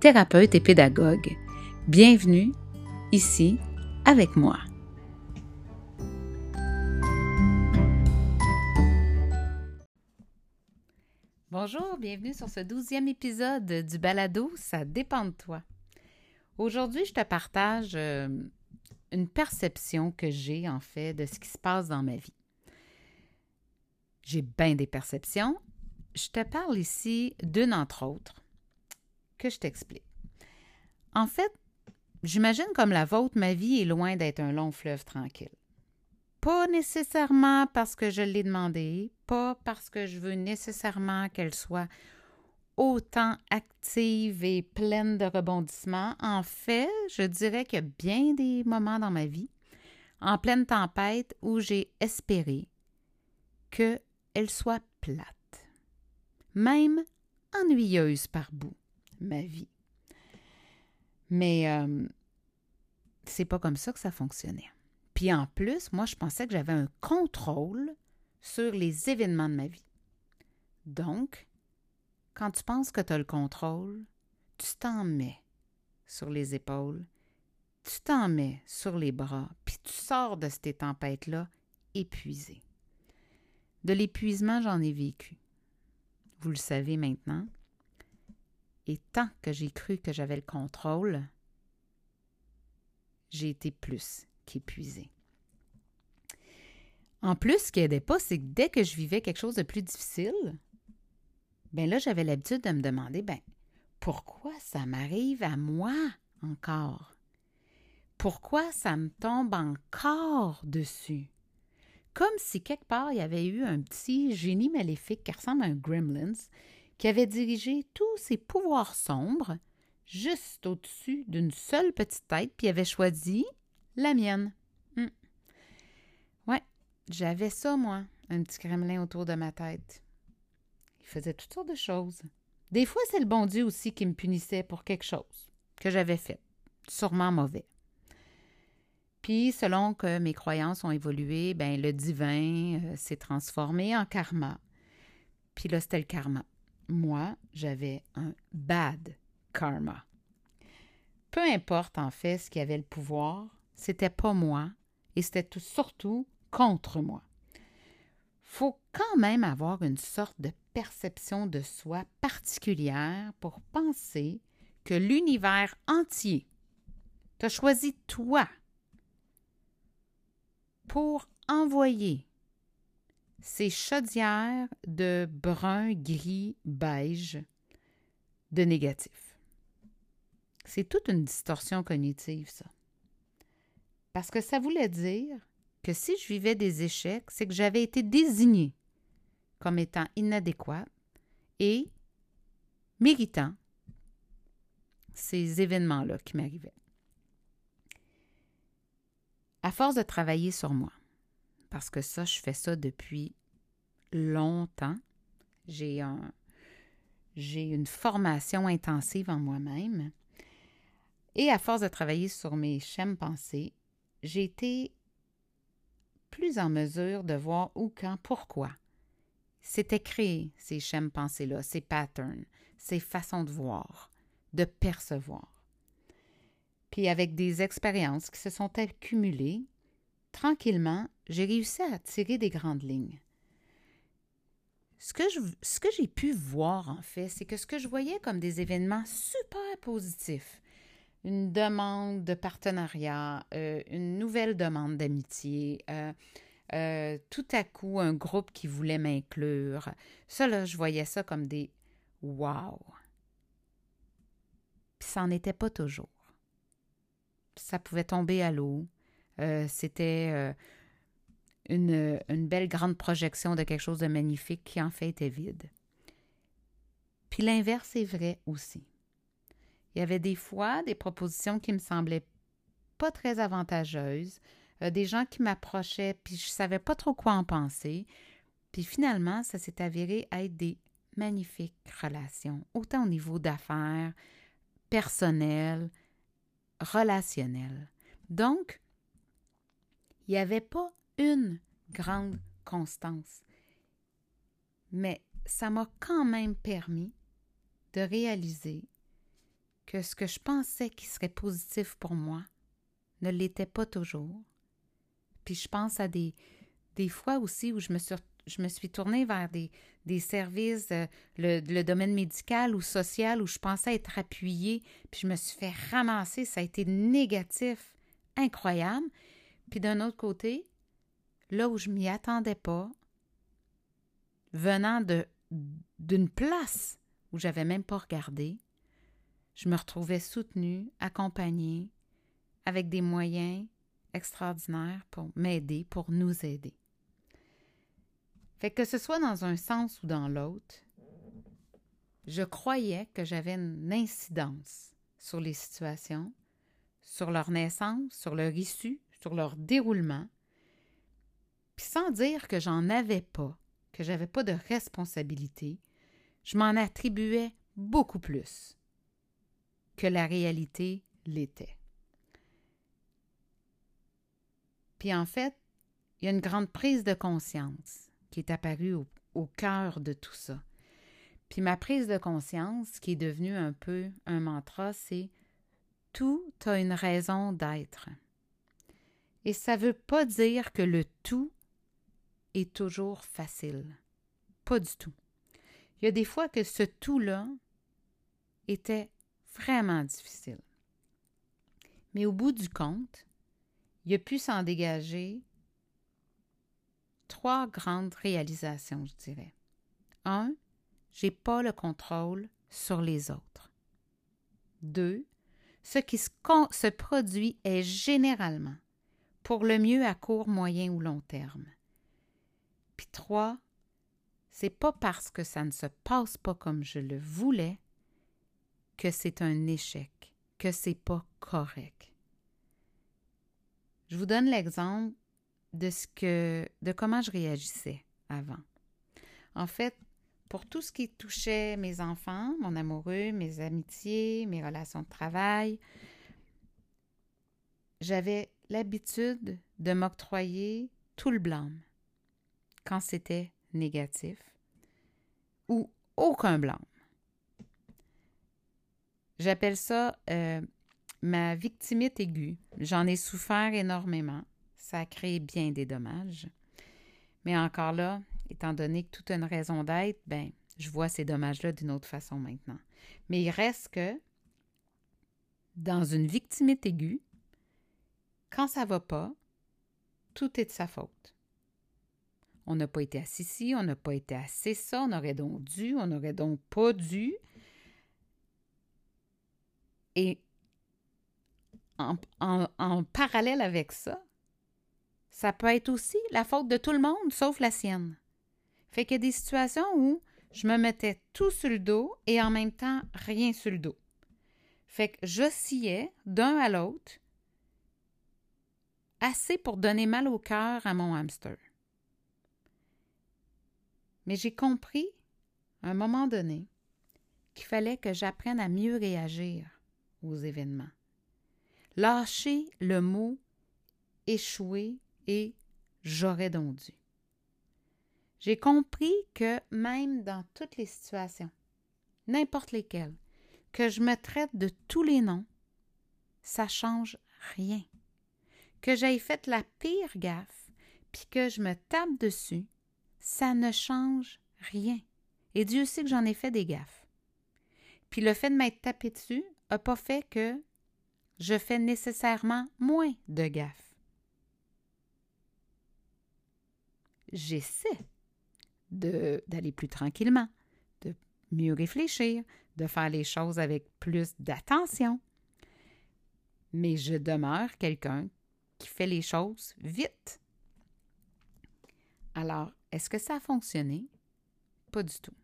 thérapeute et pédagogue. Bienvenue ici avec moi. Bonjour, bienvenue sur ce douzième épisode du balado Ça dépend de toi. Aujourd'hui, je te partage euh, une perception que j'ai en fait de ce qui se passe dans ma vie. J'ai bien des perceptions. Je te parle ici d'une entre autres que je t'explique. En fait, j'imagine comme la vôtre, ma vie est loin d'être un long fleuve tranquille. Pas nécessairement parce que je l'ai demandé, pas parce que je veux nécessairement qu'elle soit autant active et pleine de rebondissements. En fait, je dirais qu'il y a bien des moments dans ma vie, en pleine tempête, où j'ai espéré qu'elle soit plate, même ennuyeuse par bout, ma vie. Mais euh, c'est pas comme ça que ça fonctionnait. Puis en plus, moi, je pensais que j'avais un contrôle sur les événements de ma vie. Donc, quand tu penses que tu as le contrôle, tu t'en mets sur les épaules, tu t'en mets sur les bras, puis tu sors de ces tempêtes-là épuisé. De l'épuisement, j'en ai vécu. Vous le savez maintenant. Tant que j'ai cru que j'avais le contrôle, j'ai été plus qu'épuisé. En plus, ce qui n'aidait pas, c'est que dès que je vivais quelque chose de plus difficile, ben là, j'avais l'habitude de me demander, ben, pourquoi ça m'arrive à moi encore? Pourquoi ça me tombe encore dessus? Comme si quelque part il y avait eu un petit génie maléfique qui ressemble à un gremlins qui avait dirigé tous ses pouvoirs sombres juste au-dessus d'une seule petite tête, puis avait choisi la mienne. Hmm. Ouais, j'avais ça, moi, un petit gremlin autour de ma tête faisait toutes sortes de choses. Des fois, c'est le bon Dieu aussi qui me punissait pour quelque chose que j'avais fait, sûrement mauvais. Puis, selon que mes croyances ont évolué, ben le divin euh, s'est transformé en karma. Puis là, c'était le karma. Moi, j'avais un bad karma. Peu importe en fait ce qui avait le pouvoir, c'était pas moi et c'était surtout contre moi. Faut quand même avoir une sorte de perception de soi particulière pour penser que l'univers entier t'a choisi toi pour envoyer ces chaudières de brun, gris, beige de négatif. C'est toute une distorsion cognitive, ça. Parce que ça voulait dire que si je vivais des échecs, c'est que j'avais été désignée comme étant inadéquate et méritant ces événements-là qui m'arrivaient. À force de travailler sur moi, parce que ça, je fais ça depuis longtemps, j'ai un, j'ai une formation intensive en moi-même, et à force de travailler sur mes schèmes pensées, j'ai été plus en mesure de voir où, quand, pourquoi. C'était créé, ces schèmes pensées-là, ces patterns, ces façons de voir, de percevoir. Puis avec des expériences qui se sont accumulées, tranquillement, j'ai réussi à tirer des grandes lignes. Ce que, ce que j'ai pu voir, en fait, c'est que ce que je voyais comme des événements super positifs, une demande de partenariat, euh, une nouvelle demande d'amitié, euh, euh, tout à coup un groupe qui voulait m'inclure. Ça, là, je voyais ça comme des wow. Puis ça n'en était pas toujours. Ça pouvait tomber à l'eau. C'était une, belle grande projection de quelque chose de magnifique qui en fait était vide. Puis l'inverse est vrai aussi. Il Il y avait des fois des propositions qui me semblaient pas très avantageuses, euh, des gens qui m'approchaient, puis je savais pas trop quoi en penser. Puis finalement, ça s'est avéré être des magnifiques relations, autant au niveau d'affaires, personnel, relationnel. Donc, il n'y avait pas une grande constance. Mais ça m'a quand même permis de réaliser que ce que je pensais qui serait positif pour moi ne l'était pas toujours. Puis je pense à des, des fois aussi où je me suis, je tournée vers des, des services, euh, le, le, domaine médical ou social où je pensais être appuyée, puis je me suis fait ramasser. Ça a été négatif, incroyable. Puis d'un autre côté, là où je m'y attendais pas, venant de d'une place où j'avais même pas regardé, je me retrouvais soutenue, accompagnée, avec des moyens extraordinaires pour m'aider, pour nous aider. Fait que ce soit dans un sens ou dans l'autre, je croyais que j'avais une incidence sur les situations, sur leur naissance, sur leur issue, sur leur déroulement, puis sans dire que j'en avais pas, que j'avais pas de responsabilité, je m'en attribuais beaucoup plus que la réalité l'était. Puis en fait, il y a une grande prise de conscience qui est apparue au, au cœur de tout ça. Puis ma prise de conscience, qui est devenue un peu un mantra, c'est tout a une raison d'être. Et ça ne veut pas dire que le tout est toujours facile. Pas du tout. Il y a des fois que ce tout-là était vraiment difficile. Mais au bout du compte, il a pu s'en dégager trois grandes réalisations, je dirais. Un, j'ai pas le contrôle sur les autres. Deux, ce qui se, se produit est généralement pour le mieux à court, moyen ou long terme. Puis trois, c'est pas parce que ça ne se passe pas comme je le voulais que c'est un échec, que c'est pas correct. Je vous donne l'exemple de ce que de comment je réagissais avant. En fait, pour tout ce qui touchait mes enfants, mon amoureux, mes amitiés, mes relations de travail, j'avais l'habitude de m'octroyer tout le blâme quand c'était négatif ou aucun blâme. J'appelle ça euh, ma victimite aiguë. J'en ai souffert énormément. Ça a créé bien des dommages. Mais encore là, étant donné que toute une raison d'être, ben, je vois ces dommages-là d'une autre façon maintenant. Mais il reste que dans une victimite aiguë, quand ça va pas, tout est de sa faute. On n'a pas été assez ci, on n'a pas été assez ça, on aurait donc dû, on n'aurait donc pas dû. Et en, en, parallèle avec ça, ça peut être aussi la faute de tout le monde sauf la sienne. Fait qu'il y a des situations où je me mettais tout sur le dos et en même temps rien sur le dos. Fait que j'oscillais d'un à l'autre assez pour donner mal au cœur à mon hamster. Mais j'ai compris, à un moment donné, qu'il fallait que j'apprenne à mieux réagir aux événements. Lâcher le mot échouer et j'aurais donc dû. J'ai compris que même dans toutes les situations, n'importe lesquelles, que je me traite de tous les noms, ça change rien que j'aille fait la pire gaffe, puis que je me tape dessus, ça ne change rien. Et Dieu sait que j'en ai fait des gaffes. Puis le fait de m'être tapé dessus n'a pas fait que je fais nécessairement moins de gaffes. J'essaie d'aller plus tranquillement, de mieux réfléchir, de faire les choses avec plus d'attention. Mais je demeure quelqu'un qui fait les choses vite. Alors, est-ce que ça a fonctionné? Pas du tout.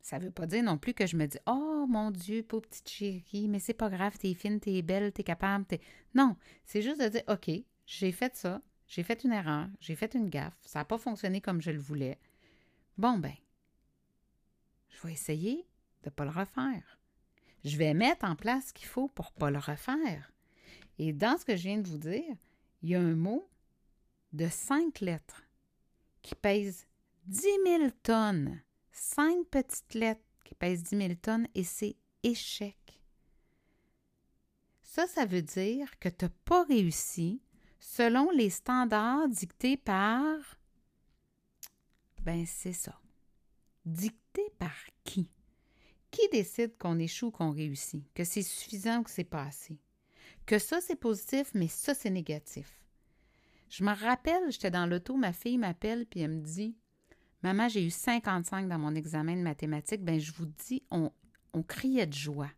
Ça ne veut pas dire non plus que je me dis Oh mon Dieu, pauvre petite chérie, mais c'est pas grave, t'es fine, t'es belle, t'es capable. Non, c'est juste de dire OK, j'ai fait ça, j'ai fait une erreur, j'ai fait une gaffe, ça n'a pas fonctionné comme je le voulais. Bon, ben, je vais essayer de ne pas le refaire. Je vais mettre en place ce qu'il faut pour ne pas le refaire. Et dans ce que je viens de vous dire, il y a un mot de cinq lettres qui pèse 10 000 tonnes. Cinq petites lettres qui pèsent 10 000 tonnes et c'est échec. Ça, ça veut dire que tu n'as pas réussi selon les standards dictés par... Ben, c'est ça. Dictés par qui? Qui décide qu'on échoue ou qu'on réussit? Que c'est suffisant ou que c'est pas assez? Que ça, c'est positif, mais ça, c'est négatif. Je me rappelle, j'étais dans l'auto, ma fille m'appelle, puis elle me dit Maman, j'ai eu 55 dans mon examen de mathématiques. Ben, je vous dis, on, criait de joie.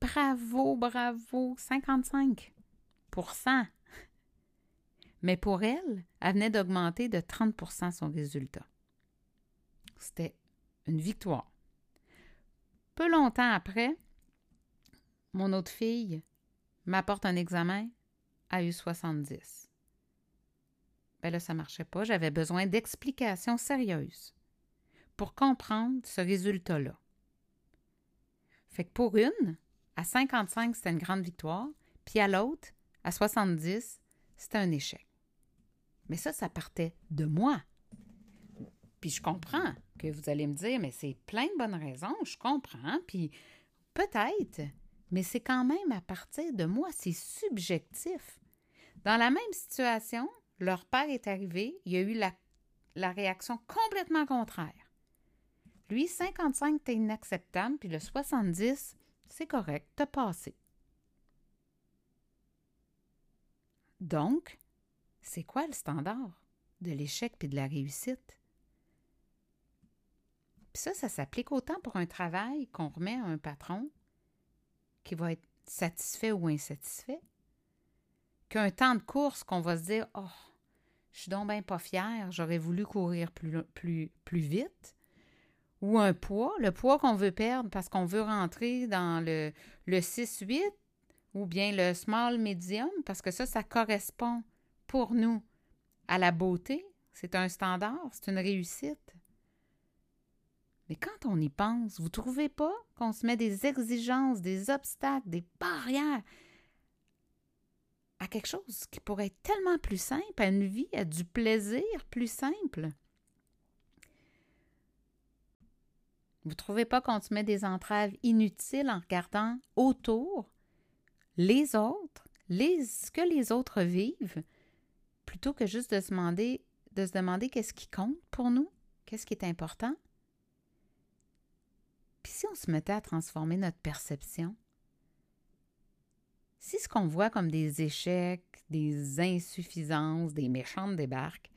Bravo, bravo, 55% Mais pour elle, elle venait d'augmenter de 30% son résultat. C'était une victoire. Peu longtemps après, mon autre fille m'apporte un examen, a eu 70. Ben là, ça ne marchait pas. J'avais besoin d'explications sérieuses pour comprendre ce résultat-là. Fait que pour une, à 55, c'était une grande victoire, puis à l'autre, à 70, c'était un échec. Mais ça, ça partait de moi. Puis je comprends que vous allez me dire, mais c'est plein de bonnes raisons, je comprends, puis peut-être, mais c'est quand même à partir de moi, c'est subjectif. Dans la même situation, leur père est arrivé, il y a eu la, la réaction complètement contraire. Lui, 55, t'es inacceptable, puis le 70, c'est correct, t'as passé. Donc, c'est quoi le standard de l'échec puis de la réussite? Puis ça, ça s'applique autant pour un travail qu'on remet à un patron qui va être satisfait ou insatisfait, qu'un temps de course qu'on va se dire Oh, je suis donc bien pas fière, j'aurais voulu courir plus, vite. Ou un poids, le poids qu'on veut perdre parce qu'on veut rentrer dans le, le 6-8 ou bien le small medium parce que ça, ça correspond pour nous à la beauté. C'est un standard, c'est une réussite. Mais quand on y pense, vous ne trouvez pas qu'on se met des exigences, des obstacles, des barrières? Quelque chose qui pourrait être tellement plus simple, à une vie, à du plaisir plus simple? Vous ne trouvez pas qu'on se met des entraves inutiles en regardant autour les autres, les, ce que les autres vivent, plutôt que juste de se demander, de se demander qu'est-ce qui compte pour nous, qu'est-ce qui est important? Puis si on se mettait à transformer notre perception, si ce qu'on voit comme des échecs, des insuffisances, des méchantes débarques,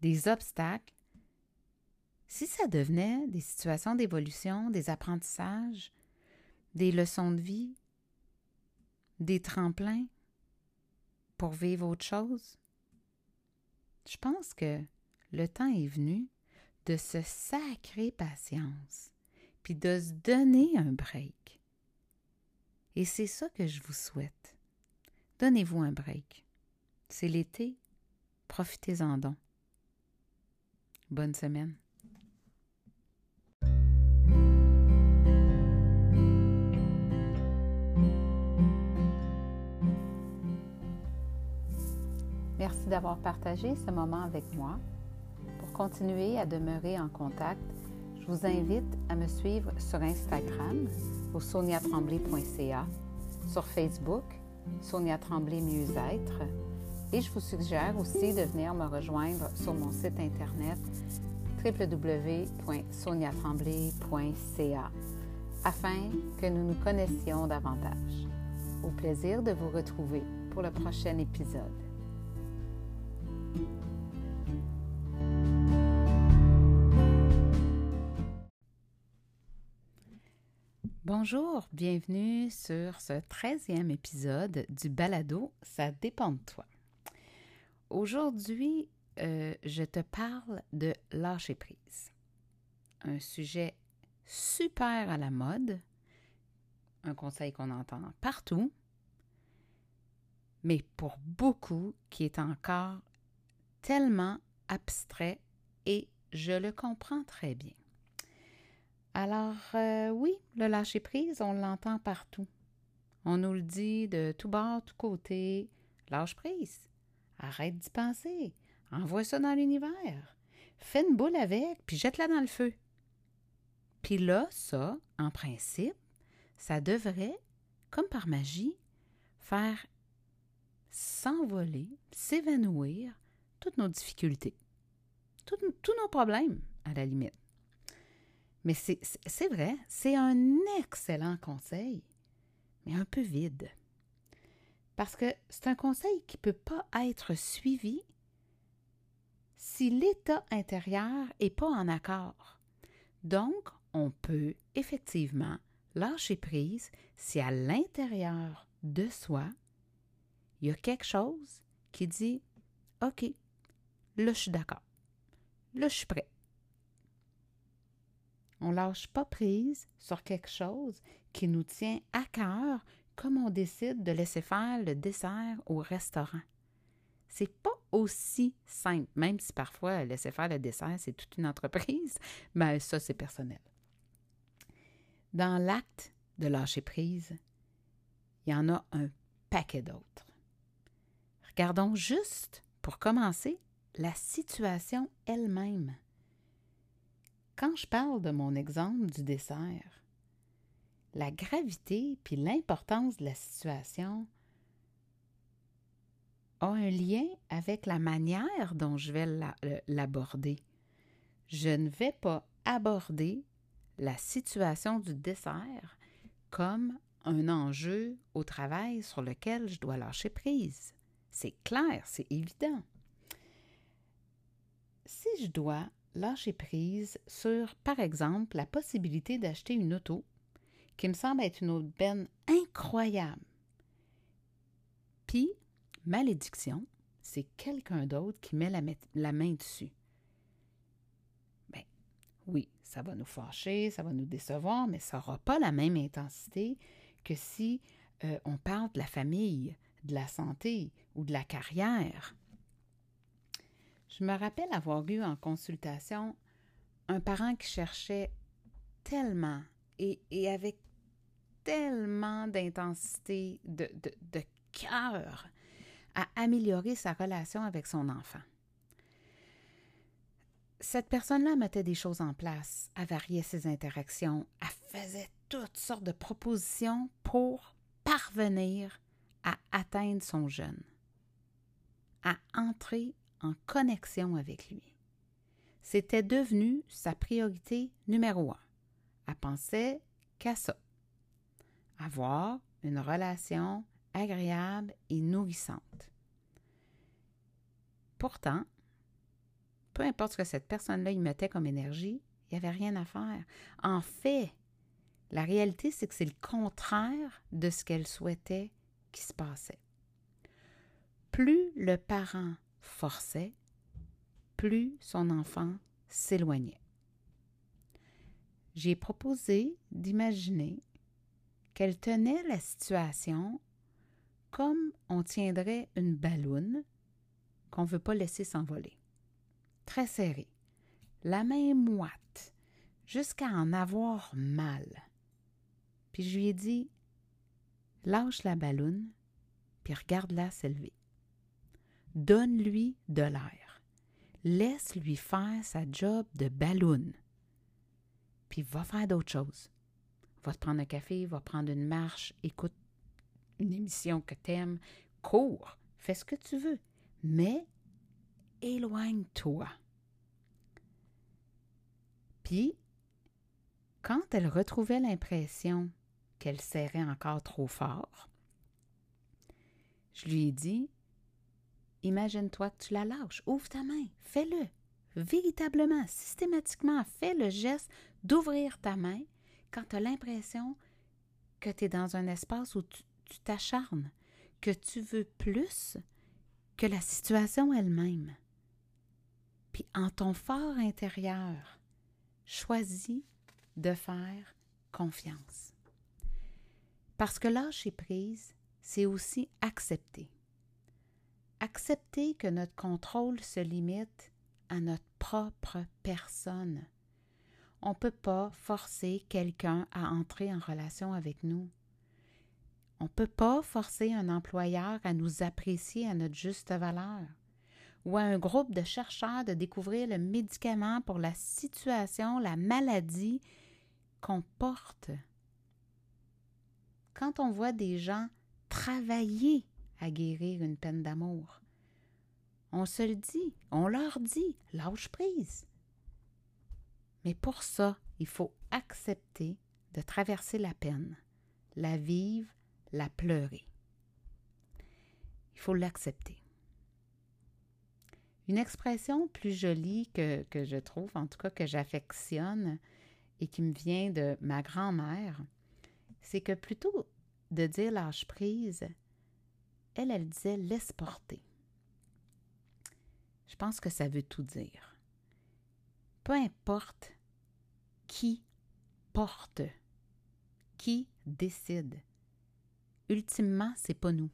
des obstacles, si ça devenait des situations d'évolution, des apprentissages, des leçons de vie, des tremplins pour vivre autre chose, je pense que le temps est venu de se sacrer patience puis de se donner un break. Et c'est ça que je vous souhaite. Donnez-vous un break. C'est l'été. Profitez-en donc. Bonne semaine. Merci d'avoir partagé ce moment avec moi. Pour continuer à demeurer en contact, je vous invite à me suivre sur Instagram au soniatremblay.ca, sur Facebook, Sonia Tremblay Mieux-être, et je vous suggère aussi de venir me rejoindre sur mon site internet www.soniatremblay.ca afin que nous nous connaissions davantage. Au plaisir de vous retrouver pour le prochain épisode. Bonjour, bienvenue sur ce treizième épisode du balado Ça dépend de toi. Aujourd'hui, euh, je te parle de lâcher prise. Un sujet super à la mode, un conseil qu'on entend partout, mais pour beaucoup qui est encore tellement abstrait et je le comprends très bien. Alors euh, oui, le lâcher-prise, on l'entend partout. On nous le dit de tout bord, tout côté. Lâche prise. Arrête d'y penser. Envoie ça dans l'univers. Fais une boule avec, puis jette-la dans le feu. Puis là, ça, en principe, ça devrait, comme par magie, faire s'envoler, s'évanouir toutes nos difficultés, tous nos problèmes, à la limite. Mais c'est vrai, c'est un excellent conseil, mais un peu vide. Parce que c'est un conseil qui ne peut pas être suivi si l'état intérieur n'est pas en accord. Donc, on peut effectivement lâcher prise si à l'intérieur de soi, il y a quelque chose qui dit OK, là je suis d'accord, là je suis prêt. On lâche pas prise sur quelque chose qui nous tient à cœur comme on décide de laisser faire le dessert au restaurant. C'est pas aussi simple, même si parfois laisser faire le dessert, c'est toute une entreprise, mais ça, c'est personnel. Dans l'acte de lâcher prise, il y en a un paquet d'autres. Regardons juste, pour commencer, la situation elle-même. Quand je parle de mon exemple du dessert, la gravité puis l'importance de la situation a un lien avec la manière dont je vais l'aborder. Je ne vais pas aborder la situation du dessert comme un enjeu au travail sur lequel je dois lâcher prise. C'est clair, c'est évident. Si je dois lâcher prise sur, par exemple, la possibilité d'acheter une auto, qui me semble être une aubaine incroyable, puis malédiction, c'est quelqu'un d'autre qui met la, main dessus. Bien, oui, ça va nous fâcher, ça va nous décevoir, mais ça n'aura pas la même intensité que si euh, on parle de la famille, de la santé ou de la carrière. Je me rappelle avoir eu en consultation un parent qui cherchait tellement et, avec tellement d'intensité, de, cœur à améliorer sa relation avec son enfant. Cette personne-là mettait des choses en place, à varier ses interactions, elle faisait toutes sortes de propositions pour parvenir à atteindre son jeune, à entrer en connexion avec lui. C'était devenu sa priorité numéro un. Elle pensait qu'à ça. Avoir une relation agréable et nourrissante. Pourtant, peu importe ce que cette personne-là y mettait comme énergie, il n'y avait rien à faire. En fait, la réalité, c'est que c'est le contraire de ce qu'elle souhaitait qui se passait. Plus le parent forçait, plus son enfant s'éloignait. J'ai proposé d'imaginer qu'elle tenait la situation comme on tiendrait une balloune qu'on ne veut pas laisser s'envoler. Très serrée, la main moite, jusqu'à en avoir mal. Puis je lui ai dit Lâche la balloune, puis regarde-la s'élever. Donne-lui de l'air. Laisse-lui faire sa job de balloune. Puis va faire d'autres choses. Va te prendre un café, va prendre une marche, écoute une émission que t'aimes, cours, fais ce que tu veux, mais éloigne-toi. Puis, quand elle retrouvait l'impression qu'elle serrait encore trop fort, je lui ai dit Imagine-toi que tu la lâches, ouvre ta main, fais-le. Véritablement, systématiquement, fais le geste d'ouvrir ta main quand tu as l'impression que tu es dans un espace où tu t'acharnes, que tu veux plus que la situation elle-même. Puis en ton fort intérieur, choisis de faire confiance. Parce que lâcher prise, c'est aussi accepter. Accepter que notre contrôle se limite à notre propre personne. On ne peut pas forcer quelqu'un à entrer en relation avec nous. On ne peut pas forcer un employeur à nous apprécier à notre juste valeur ou à un groupe de chercheurs de découvrir le médicament pour la situation, la maladie qu'on porte. Quand on voit des gens travailler à guérir une peine d'amour, on se le dit, on leur dit, lâche prise. Mais pour ça, il faut accepter de traverser la peine, la vivre, la pleurer. Il faut l'accepter. Une expression plus jolie que, que, je trouve, en tout cas que j'affectionne et qui me vient de ma grand-mère, c'est que plutôt de dire lâche prise, elle, elle disait laisse porter. Je pense que ça veut tout dire. Peu importe qui porte, qui décide. Ultimement, c'est pas nous.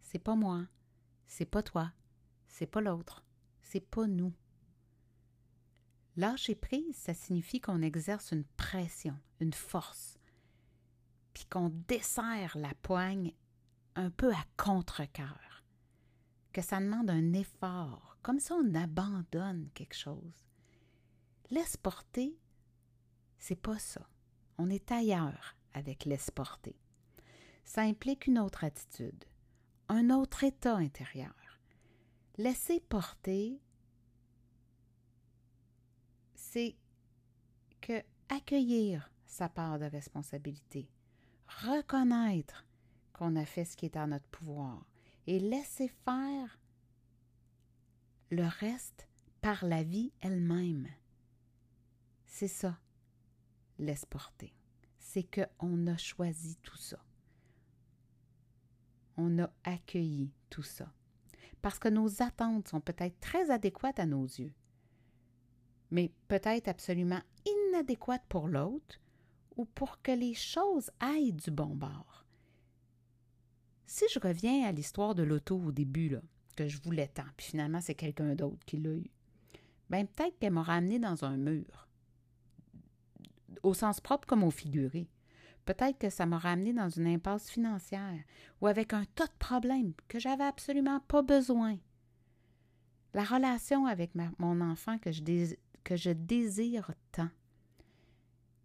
C'est pas moi. C'est pas toi. C'est pas l'autre. C'est pas nous. Lâcher prise, ça signifie qu'on exerce une pression, une force, puis qu'on desserre la poigne un peu à contre-cœur, que ça demande un effort, comme si on abandonne quelque chose. Laisse porter, c'est pas ça. On est ailleurs avec laisse porter. Ça implique une autre attitude, un autre état intérieur. Laisser porter, c'est que accueillir sa part de responsabilité, reconnaître qu'on a fait ce qui est à notre pouvoir et laisser faire le reste par la vie elle-même. C'est ça, laisse porter. C'est qu'on a choisi tout ça. On a accueilli tout ça. Parce que nos attentes sont peut-être très adéquates à nos yeux, mais peut-être absolument inadéquates pour l'autre ou pour que les choses aillent du bon bord. Si je reviens à l'histoire de l'auto au début, là, que je voulais tant, puis finalement c'est quelqu'un d'autre qui l'a eu, bien peut-être qu'elle m'aura amené dans un mur, au sens propre comme au figuré. Peut-être que ça m'aura amené dans une impasse financière ou avec un tas de problèmes que j'avais absolument pas besoin. La relation avec mon enfant que je, que je désire tant,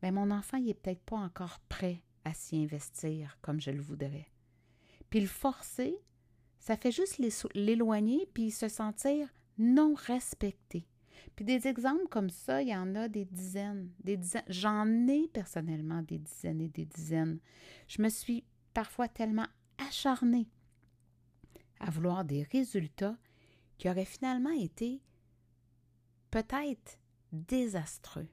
mais mon enfant n'est peut-être pas encore prêt à s'y investir comme je le voudrais. Puis le forcer, ça fait juste l'éloigner puis se sentir non respecté. Puis des exemples comme ça, il y en a des dizaines, des dizaines. J'en ai personnellement des dizaines et des dizaines. Je me suis parfois tellement acharnée à vouloir des résultats qui auraient finalement été peut-être désastreux.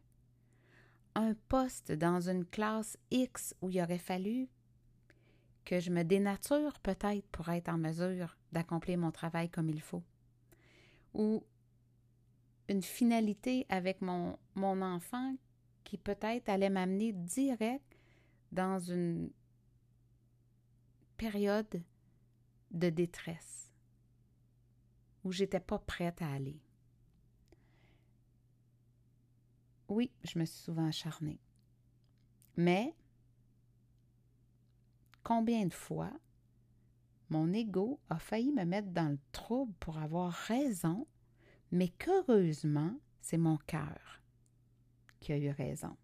Un poste dans une classe X où il aurait fallu que je me dénature peut-être pour être en mesure d'accomplir mon travail comme il faut. Ou une finalité avec mon, enfant qui peut-être allait m'amener direct dans une période de détresse où j'étais pas prête à aller. Oui, je me suis souvent acharnée. Mais combien de fois mon ego a failli me mettre dans le trouble pour avoir raison mais qu'heureusement, c'est mon cœur qui a eu raison.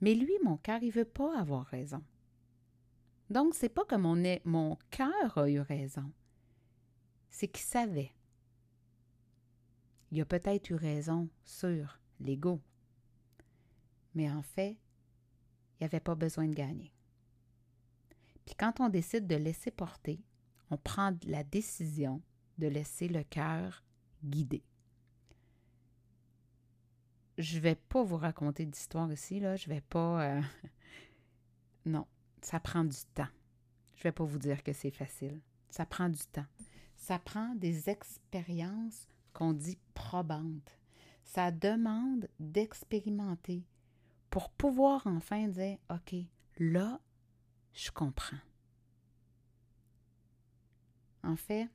Mais lui, mon cœur, il ne veut pas avoir raison. Donc, c'est pas que mon, mon cœur a eu raison. C'est qu'il savait. Il a peut-être eu raison sur l'ego. Mais en fait, il n'y avait pas besoin de gagner. Puis quand on décide de laisser porter, on prend la décision de laisser le cœur guider. Je vais pas vous raconter d'histoire ici, là. Je vais pas. Euh, non, ça prend du temps. Je vais pas vous dire que c'est facile. Ça prend du temps. Ça prend des expériences qu'on dit probantes. Ça demande d'expérimenter pour pouvoir enfin dire, OK, là, je comprends. En fait,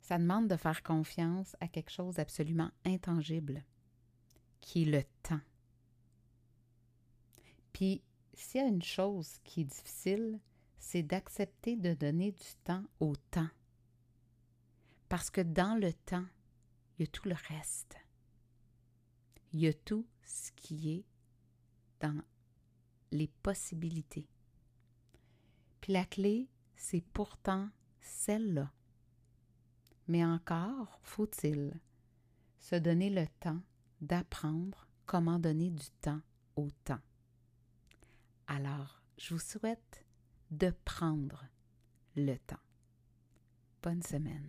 ça demande de faire confiance à quelque chose d'absolument intangible, qui est le temps. Puis, s'il y a une chose qui est difficile, c'est d'accepter de donner du temps au temps. Parce que dans le temps, il y a tout le reste. Il y a tout ce qui est dans les possibilités. Puis la clé, c'est pourtant celle-là. Mais encore faut-il se donner le temps d'apprendre comment donner du temps au temps. Alors, je vous souhaite de prendre le temps. Bonne semaine.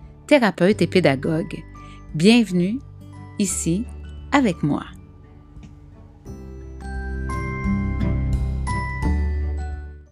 thérapeute et pédagogue. Bienvenue ici avec moi.